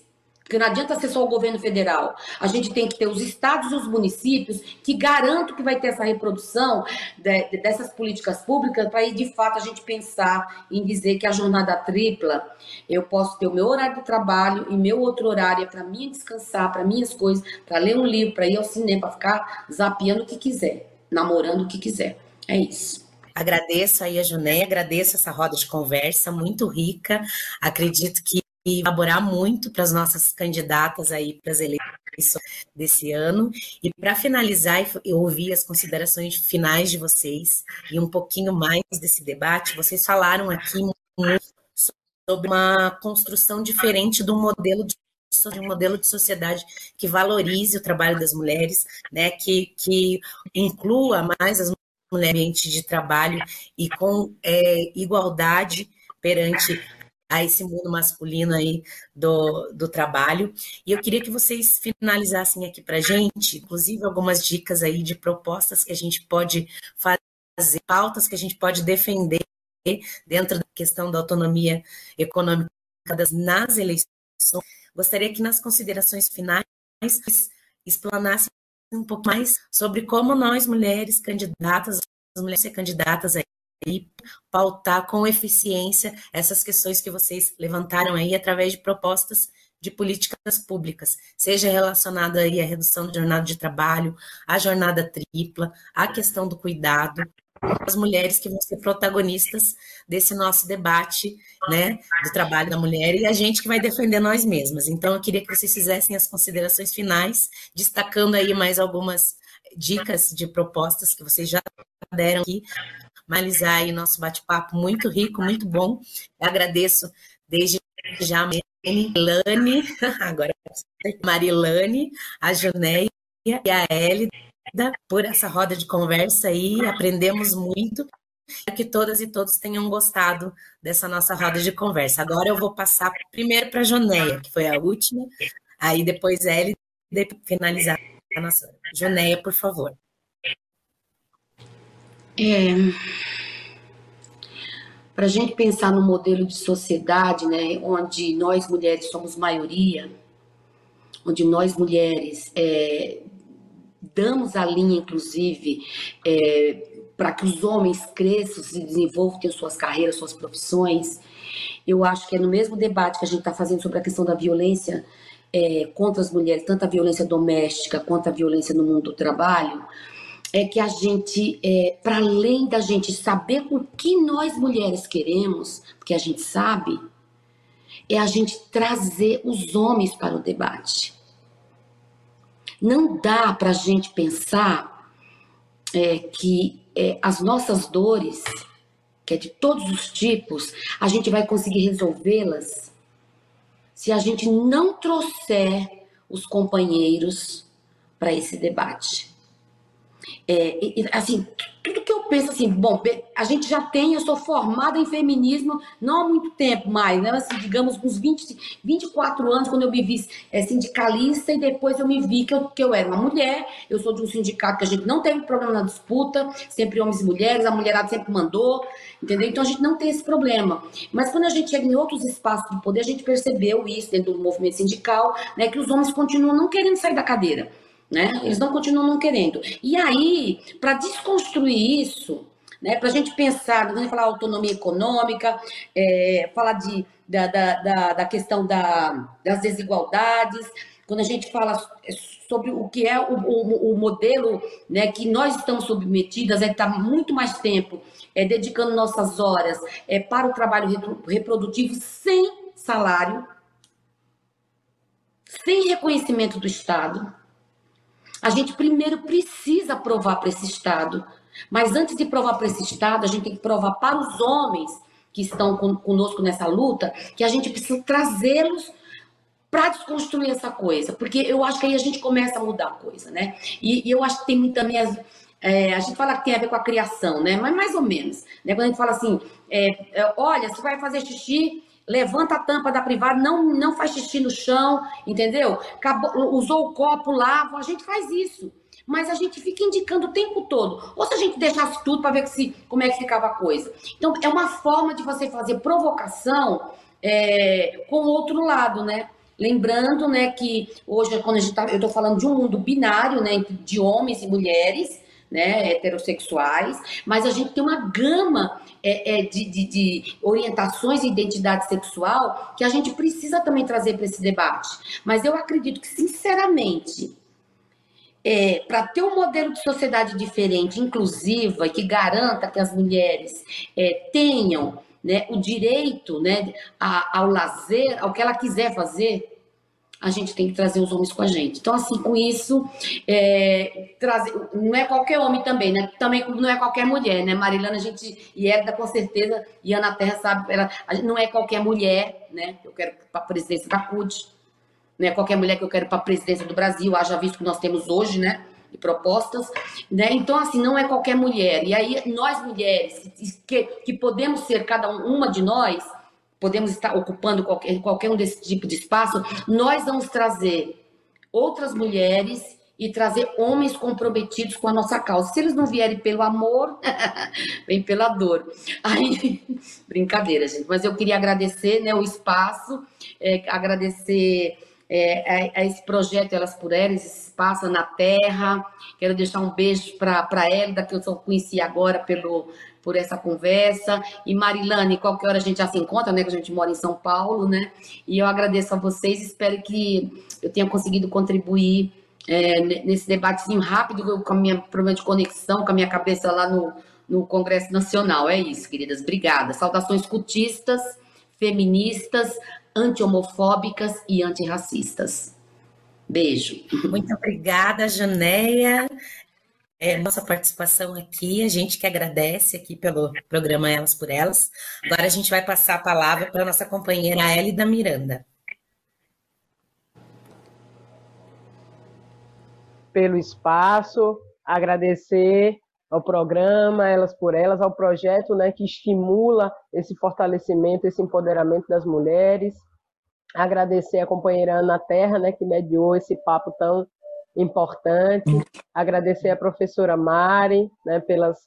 porque não adianta ser só o governo federal. A gente tem que ter os estados e os municípios que garantam que vai ter essa reprodução de, dessas políticas públicas para aí, de fato, a gente pensar em dizer que a jornada tripla, eu posso ter o meu horário de trabalho e meu outro horário é para mim descansar, para minhas coisas, para ler um livro, para ir ao cinema, para ficar zapeando o que quiser, namorando o que quiser. É isso. Agradeço aí a Juné, agradeço essa roda de conversa muito rica. Acredito que e elaborar muito para as nossas candidatas aí para as eleições desse ano. E para finalizar, eu ouvi as considerações finais de vocês e um pouquinho mais desse debate. Vocês falaram aqui sobre uma construção diferente do modelo de de um modelo de sociedade que valorize o trabalho das mulheres, né, que, que inclua mais as mulheres no ambiente de trabalho e com é, igualdade perante a esse mundo masculino aí do, do trabalho. E eu queria que vocês finalizassem aqui para gente, inclusive algumas dicas aí de propostas que a gente pode fazer, pautas que a gente pode defender dentro da questão da autonomia econômica nas eleições. Gostaria que nas considerações finais explanasse um pouco mais sobre como nós, mulheres candidatas, as mulheres ser candidatas aí, pautar com eficiência essas questões que vocês levantaram aí através de propostas de políticas públicas, seja relacionada aí à redução da jornada de trabalho, à jornada tripla, à questão do cuidado, as mulheres que vão ser protagonistas desse nosso debate, né, do trabalho da mulher e a gente que vai defender nós mesmas. Então, eu queria que vocês fizessem as considerações finais, destacando aí mais algumas dicas de propostas que vocês já deram aqui, finalizar aí nosso bate-papo muito rico, muito bom. Eu agradeço desde já Marilane, *laughs* agora Marilane, a Junéia e a Elida por essa roda de conversa aí, aprendemos muito. Que todas e todos tenham gostado dessa nossa roda de conversa. Agora eu vou passar primeiro para a Joneia, que foi a última, aí depois e finalizar a nossa. Joneia, por favor. É, para a gente pensar no modelo de sociedade, né, onde nós mulheres somos maioria, onde nós mulheres é, damos a linha, inclusive, é, para que os homens cresçam, se desenvolvam, tenham suas carreiras, suas profissões. Eu acho que é no mesmo debate que a gente está fazendo sobre a questão da violência é, contra as mulheres, tanto a violência doméstica quanto a violência no mundo do trabalho, é que a gente, é, para além da gente saber o que nós mulheres queremos, porque a gente sabe, é a gente trazer os homens para o debate. Não dá para a gente pensar é, que é, as nossas dores, que é de todos os tipos, a gente vai conseguir resolvê-las se a gente não trouxer os companheiros para esse debate. É, assim, tudo que eu penso assim, bom, a gente já tem, eu sou formada em feminismo não há muito tempo mais, né? Assim, digamos, uns 20, 24 anos, quando eu me vi é, sindicalista e depois eu me vi que eu, que eu era uma mulher, eu sou de um sindicato que a gente não teve problema na disputa, sempre homens e mulheres, a mulherada sempre mandou, entendeu? Então a gente não tem esse problema. Mas quando a gente chega em outros espaços do poder, a gente percebeu isso dentro do movimento sindical, né? Que os homens continuam não querendo sair da cadeira né? Eles não continuam não querendo. E aí, para desconstruir isso, né, para a gente pensar, quando a gente falar autonomia econômica, é, falar de, da, da, da, da questão da, das desigualdades, quando a gente fala sobre o que é o, o, o modelo né, que nós estamos submetidas, é estar tá muito mais tempo é, dedicando nossas horas é, para o trabalho reprodutivo sem salário, sem reconhecimento do Estado a gente primeiro precisa provar para esse Estado. Mas antes de provar para esse Estado, a gente tem que provar para os homens que estão conosco nessa luta que a gente precisa trazê-los para desconstruir essa coisa. Porque eu acho que aí a gente começa a mudar a coisa, né? E, e eu acho que tem também as. É, a gente fala que tem a ver com a criação, né? Mas mais ou menos. Né? Quando a gente fala assim, é, é, olha, você vai fazer xixi, levanta a tampa da privada, não, não faz xixi no chão, entendeu? Acabou, usou o copo, lava, a gente faz isso. Mas a gente fica indicando o tempo todo. Ou se a gente deixasse tudo para ver se, como é que ficava a coisa. Então, é uma forma de você fazer provocação é, com o outro lado, né? Lembrando, né, que hoje, quando a gente tá, eu estou falando de um mundo binário, né, de homens e mulheres, né, heterossexuais, mas a gente tem uma gama é, é, de, de, de, orientações e identidade sexual que a gente precisa também trazer para esse debate. Mas eu acredito que, sinceramente, é, para ter um modelo de sociedade diferente, inclusiva, que garanta que as mulheres é, tenham né, o direito né, ao lazer, ao que ela quiser fazer, a gente tem que trazer os homens com a gente. Então, assim, com isso, é, trazer, não é qualquer homem também, né? Também não é qualquer mulher, né? Marilana, a gente, e Herda, com certeza, e Ana Terra sabe, ela, não é qualquer mulher, né? Eu quero para a presidência da CUT, não é qualquer mulher que eu quero para a presidência do Brasil, haja visto que nós temos hoje, né? E propostas, né? Então, assim, não é qualquer mulher. E aí, nós mulheres, que, que podemos ser cada uma de nós, podemos estar ocupando qualquer, qualquer um desse tipo de espaço, nós vamos trazer outras mulheres e trazer homens comprometidos com a nossa causa. Se eles não vierem pelo amor, *laughs* vem pela dor. Aí, *laughs* brincadeira, gente. Mas eu queria agradecer né, o espaço, é, agradecer é, a, a, esse projeto Elas por Elas, esse espaço na Terra. Quero deixar um beijo para ela, que eu só conheci agora pelo, por essa conversa. E Marilane, qualquer hora a gente já se encontra, né? Que a gente mora em São Paulo, né? E eu agradeço a vocês, espero que eu tenha conseguido contribuir é, nesse debatezinho rápido com a minha problema de conexão, com a minha cabeça lá no, no Congresso Nacional. É isso, queridas. Obrigada. Saudações cultistas, feministas, anti-homofóbicas e antirracistas. Beijo. Muito obrigada, Janeia. É, nossa participação aqui, a gente que agradece aqui pelo programa Elas por Elas. Agora a gente vai passar a palavra para a nossa companheira Elida Miranda. pelo espaço, agradecer ao programa Elas por Elas, ao projeto né, que estimula esse fortalecimento, esse empoderamento das mulheres. Agradecer a companheira Ana Terra, né, que mediou esse papo tão importante. Agradecer a professora Mari, né, pelas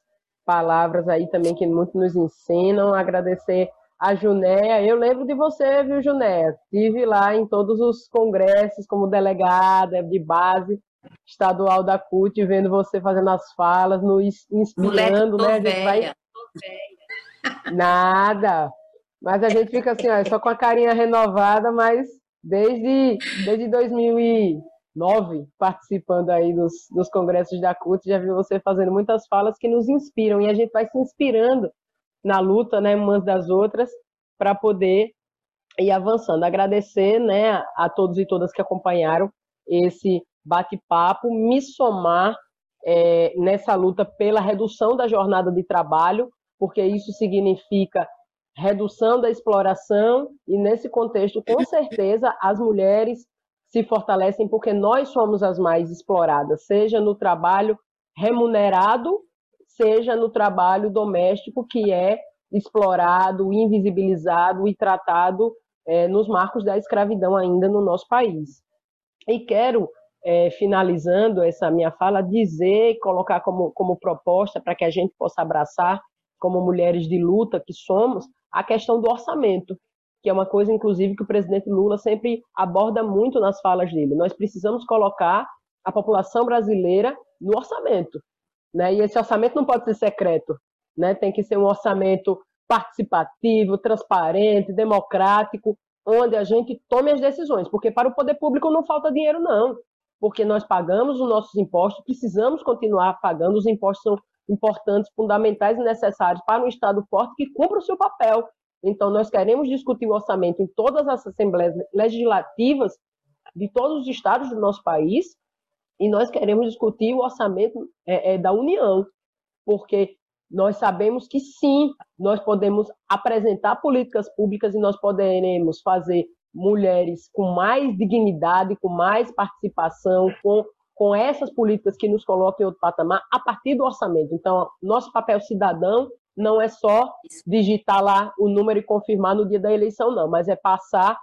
palavras aí também que muito nos ensinam. Agradecer a Junéia. Eu lembro de você, viu, Junéia? Estive lá em todos os congressos como delegada de base estadual da CUT, vendo você fazendo as falas, nos inspirando, Moleque, né? A gente vai... Nada. Mas a gente fica assim, ó, só com a carinha renovada, mas desde, desde 2009, participando aí dos, dos congressos da CUT, já vi você fazendo muitas falas que nos inspiram, e a gente vai se inspirando na luta, né, umas das outras, para poder ir avançando. Agradecer, né, a todos e todas que acompanharam esse bate-papo, me somar é, nessa luta pela redução da jornada de trabalho, porque isso significa redução da exploração, e nesse contexto, com certeza, as mulheres se fortalecem porque nós somos as mais exploradas, seja no trabalho remunerado, seja no trabalho doméstico, que é explorado, invisibilizado e tratado é, nos marcos da escravidão ainda no nosso país. E quero é, finalizando essa minha fala, dizer, colocar como, como proposta para que a gente possa abraçar, como mulheres de luta que somos, a questão do orçamento, que é uma coisa, inclusive, que o presidente Lula sempre aborda muito nas falas dele. Nós precisamos colocar a população brasileira no orçamento. Né? E esse orçamento não pode ser secreto, né? tem que ser um orçamento participativo, transparente, democrático, onde a gente tome as decisões, porque para o poder público não falta dinheiro, não porque nós pagamos os nossos impostos, precisamos continuar pagando, os impostos são importantes, fundamentais e necessários para um Estado forte que cumpra o seu papel. Então, nós queremos discutir o orçamento em todas as assembleias legislativas de todos os estados do nosso país e nós queremos discutir o orçamento é, é, da União, porque nós sabemos que sim, nós podemos apresentar políticas públicas e nós poderemos fazer mulheres com mais dignidade, com mais participação, com, com essas políticas que nos colocam em outro patamar, a partir do orçamento. Então, nosso papel cidadão não é só digitar lá o número e confirmar no dia da eleição, não, mas é passar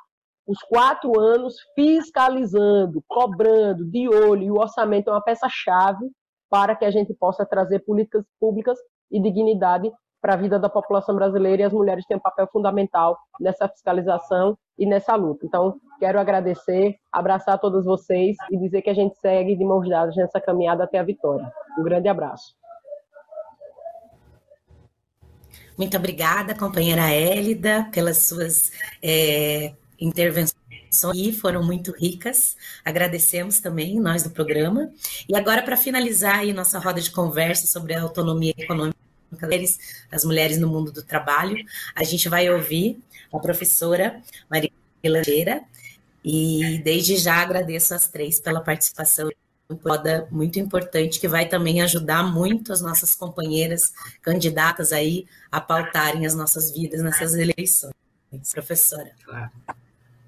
os quatro anos fiscalizando, cobrando, de olho, e o orçamento é uma peça-chave para que a gente possa trazer políticas públicas e dignidade para a vida da população brasileira e as mulheres têm um papel fundamental nessa fiscalização e nessa luta. Então, quero agradecer, abraçar todos vocês e dizer que a gente segue de mãos dadas nessa caminhada até a vitória. Um grande abraço. Muito obrigada, companheira Hélida, pelas suas é, intervenções e foram muito ricas. Agradecemos também, nós do programa. E agora, para finalizar aí nossa roda de conversa sobre a autonomia econômica as mulheres no mundo do trabalho, a gente vai ouvir a professora Maria Langeira, e desde já agradeço as três pela participação roda muito importante que vai também ajudar muito as nossas companheiras candidatas aí a pautarem as nossas vidas nessas eleições. Professora. Claro.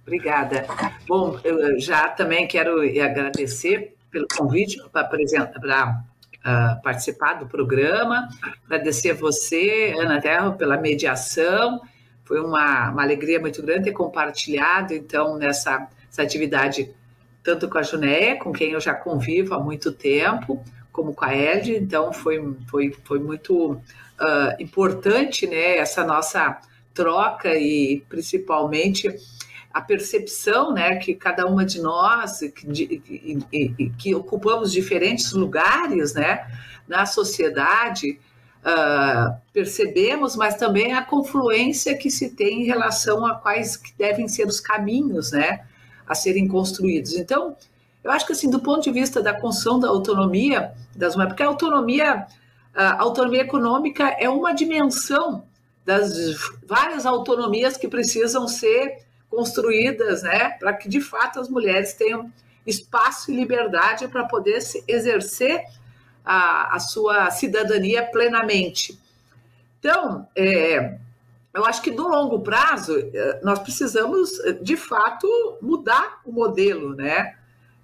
Obrigada. Bom, eu já também quero agradecer pelo convite para uh, participar do programa, agradecer você, Ana Terra, pela mediação foi uma, uma alegria muito grande ter compartilhado, então, nessa atividade, tanto com a Junéia, com quem eu já convivo há muito tempo, como com a Elde, então foi, foi, foi muito uh, importante né, essa nossa troca e principalmente a percepção né, que cada uma de nós, que, que, que ocupamos diferentes lugares né, na sociedade, uh, percebemos, mas também a confluência que se tem em relação a quais que devem ser os caminhos né, a serem construídos. Então, eu acho que assim, do ponto de vista da construção da autonomia das mulheres, porque a autonomia, a autonomia econômica é uma dimensão das várias autonomias que precisam ser construídas, né, para que de fato as mulheres tenham espaço e liberdade para poder exercer a, a, sua cidadania plenamente. Então, é, eu acho que no longo prazo é, nós precisamos de fato mudar o modelo, né?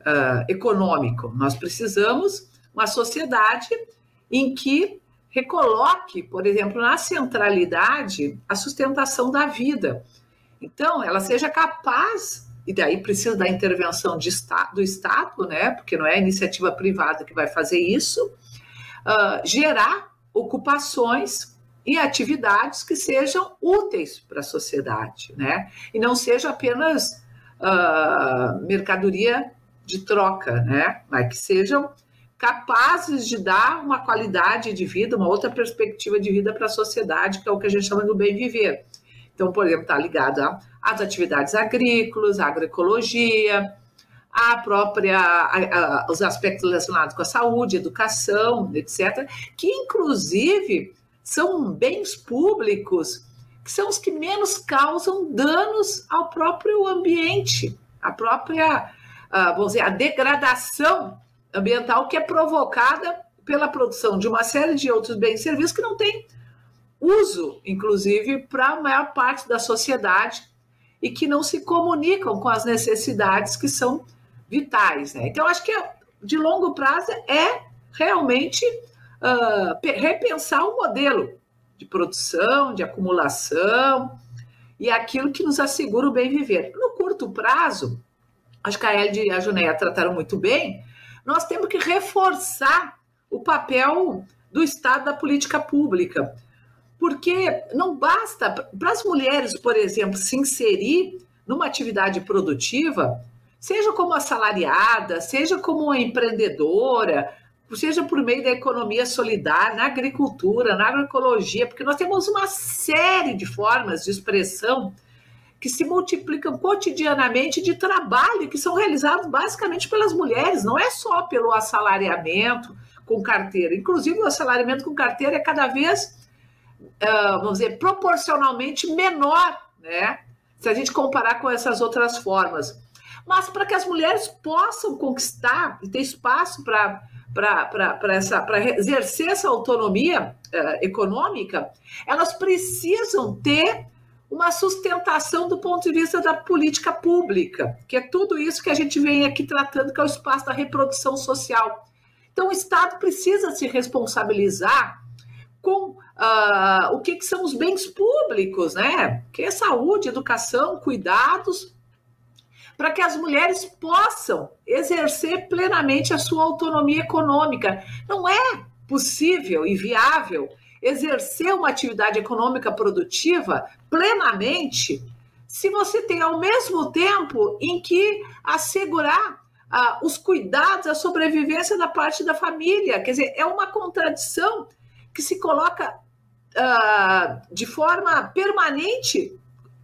uh, econômico. Nós precisamos uma sociedade em que recoloque, por exemplo, na centralidade a sustentação da vida. Então, ela seja capaz, e daí precisa da intervenção do Estado, né, porque não é a iniciativa privada que vai fazer isso, uh, gerar ocupações e atividades que sejam úteis para a sociedade, né, e não seja apenas uh, mercadoria de troca, né? Mas que sejam capazes de dar uma qualidade de vida, uma outra perspectiva de vida para a sociedade, que é o que a gente chama do bem viver. Então, por exemplo, está ligado às atividades agrícolas, à agroecologia, a própria, a, a, os aspectos relacionados com a saúde, educação, etc., que inclusive são bens públicos que são os que menos causam danos ao próprio ambiente, à própria vamos dizer, a degradação ambiental que é provocada pela produção de uma série de outros bens e serviços que não têm uso, inclusive, para a maior parte da sociedade e que não se comunicam com as necessidades que são vitais. Né? Então, acho que de longo prazo é realmente uh, repensar o modelo de produção, de acumulação e aquilo que nos assegura o bem viver. No curto prazo, acho que a Elde e a Junéia trataram muito bem, nós temos que reforçar o papel do Estado da política pública. Porque não basta, para as mulheres, por exemplo, se inserir numa atividade produtiva, seja como assalariada, seja como empreendedora, seja por meio da economia solidária, na agricultura, na agroecologia, porque nós temos uma série de formas de expressão que se multiplicam cotidianamente de trabalho que são realizados basicamente pelas mulheres, não é só pelo assalariamento com carteira. Inclusive, o assalariamento com carteira é cada vez, uh, vamos dizer, proporcionalmente menor, né? Se a gente comparar com essas outras formas. Mas para que as mulheres possam conquistar e ter espaço para para exercer essa autonomia uh, econômica, elas precisam ter uma sustentação do ponto de vista da política pública, que é tudo isso que a gente vem aqui tratando, que é o espaço da reprodução social. Então, o Estado precisa se responsabilizar com uh, o que, que, são os bens públicos, né? Que é saúde, educação, cuidados, para que as mulheres possam exercer plenamente a sua autonomia econômica. Não é possível e viável exercer uma atividade econômica produtiva plenamente se você tem ao mesmo tempo em que assegurar ah, os cuidados, a sobrevivência da parte da família. Quer dizer, é uma contradição que se coloca ah, de forma permanente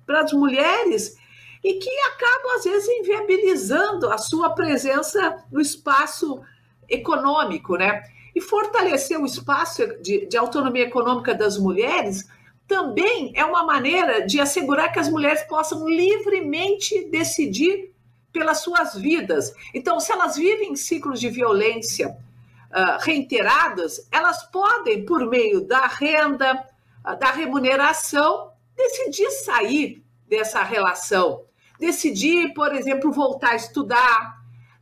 para as mulheres e que acaba, às vezes, inviabilizando a sua presença no espaço econômico, né? E fortalecer o espaço de, de autonomia econômica das mulheres também é uma maneira de assegurar que as mulheres possam livremente decidir pelas suas vidas. Então, se elas vivem ciclos de violência uh, reiteradas, elas podem, por meio da renda, uh, da remuneração, decidir sair dessa relação, decidir, por exemplo, voltar a estudar,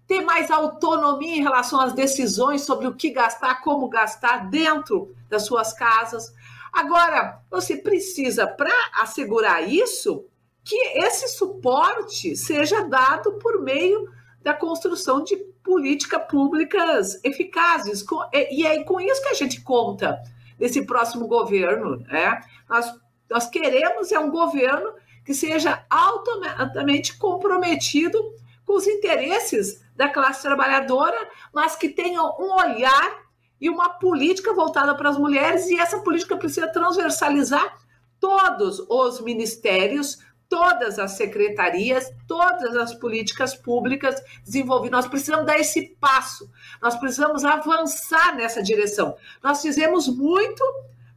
ter mais autonomia em relação às decisões sobre o que gastar, como gastar dentro das suas casas. Agora, você precisa, para assegurar isso, que esse suporte seja dado por meio da construção de políticas públicas eficazes. E é com isso que a gente conta nesse próximo governo. Né? Nós, nós queremos é um governo que seja altamente comprometido com os interesses da classe trabalhadora, mas que tenha um olhar e uma política voltada para as mulheres, e essa política precisa transversalizar todos os ministérios, todas as secretarias, todas as políticas públicas desenvolvidas. Nós precisamos dar esse passo, nós precisamos avançar nessa direção. Nós fizemos muito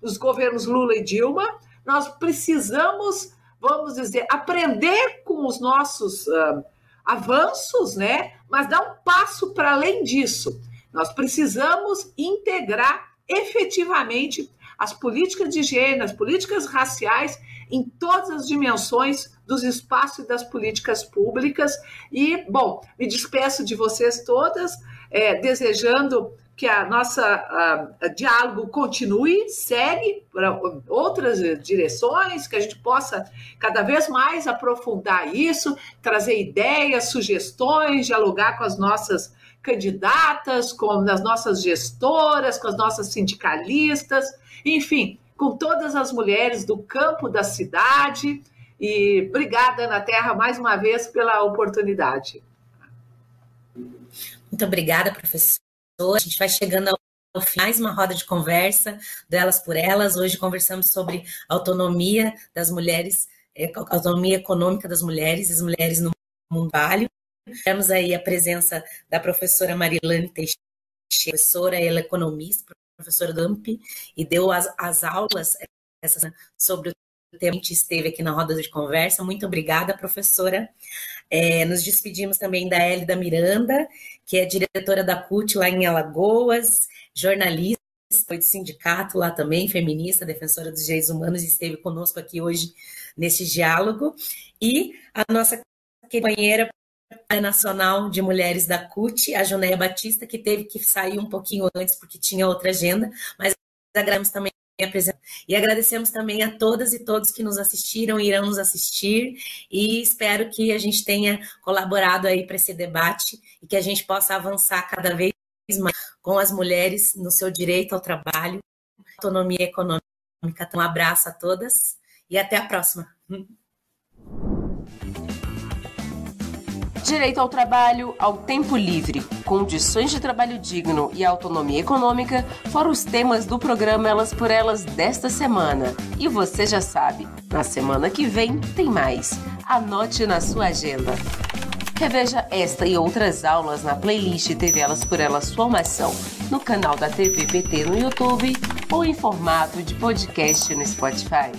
nos governos Lula e Dilma, nós precisamos, vamos dizer, aprender com os nossos uh, avanços, né? Mas dar um passo para além disso. Nós precisamos integrar efetivamente as políticas de gênero, as políticas raciais em todas as dimensões dos espaços e das políticas públicas. E, bom, me despeço de vocês todas, é, desejando que a nossa a, a diálogo continue, segue para outras direções, que a gente possa cada vez mais aprofundar isso, trazer ideias, sugestões, dialogar com as nossas candidatas, com as nossas gestoras, com as nossas sindicalistas, enfim, com todas as mulheres do campo da cidade. E obrigada, Ana Terra, mais uma vez pela oportunidade. Muito obrigada, professora. A gente vai chegando ao mais uma roda de conversa delas por elas. Hoje conversamos sobre autonomia das mulheres, é, autonomia econômica das mulheres, as mulheres no mundo trabalho. Temos aí a presença da professora Marilane Teixeira, professora, ela é economista, professora do AMP, e deu as, as aulas essas, sobre o que esteve aqui na roda de conversa. Muito obrigada, professora. É, nos despedimos também da Hélida Miranda, que é diretora da CUT lá em Alagoas, jornalista, foi de sindicato lá também, feminista, defensora dos direitos humanos, e esteve conosco aqui hoje nesse diálogo. E a nossa companheira Nacional de Mulheres da CUT, a Junéia Batista, que teve que sair um pouquinho antes porque tinha outra agenda, mas agradecemos também a presença. E agradecemos também a todas e todos que nos assistiram e irão nos assistir, e espero que a gente tenha colaborado aí para esse debate e que a gente possa avançar cada vez mais com as mulheres no seu direito ao trabalho, autonomia econômica. Então, um abraço a todas e até a próxima. Direito ao trabalho, ao tempo livre, condições de trabalho digno e autonomia econômica foram os temas do programa Elas por Elas desta semana. E você já sabe, na semana que vem tem mais. Anote na sua agenda. Reveja esta e outras aulas na playlist TV Elas por Elas Formação, no canal da TV PT no YouTube ou em formato de podcast no Spotify.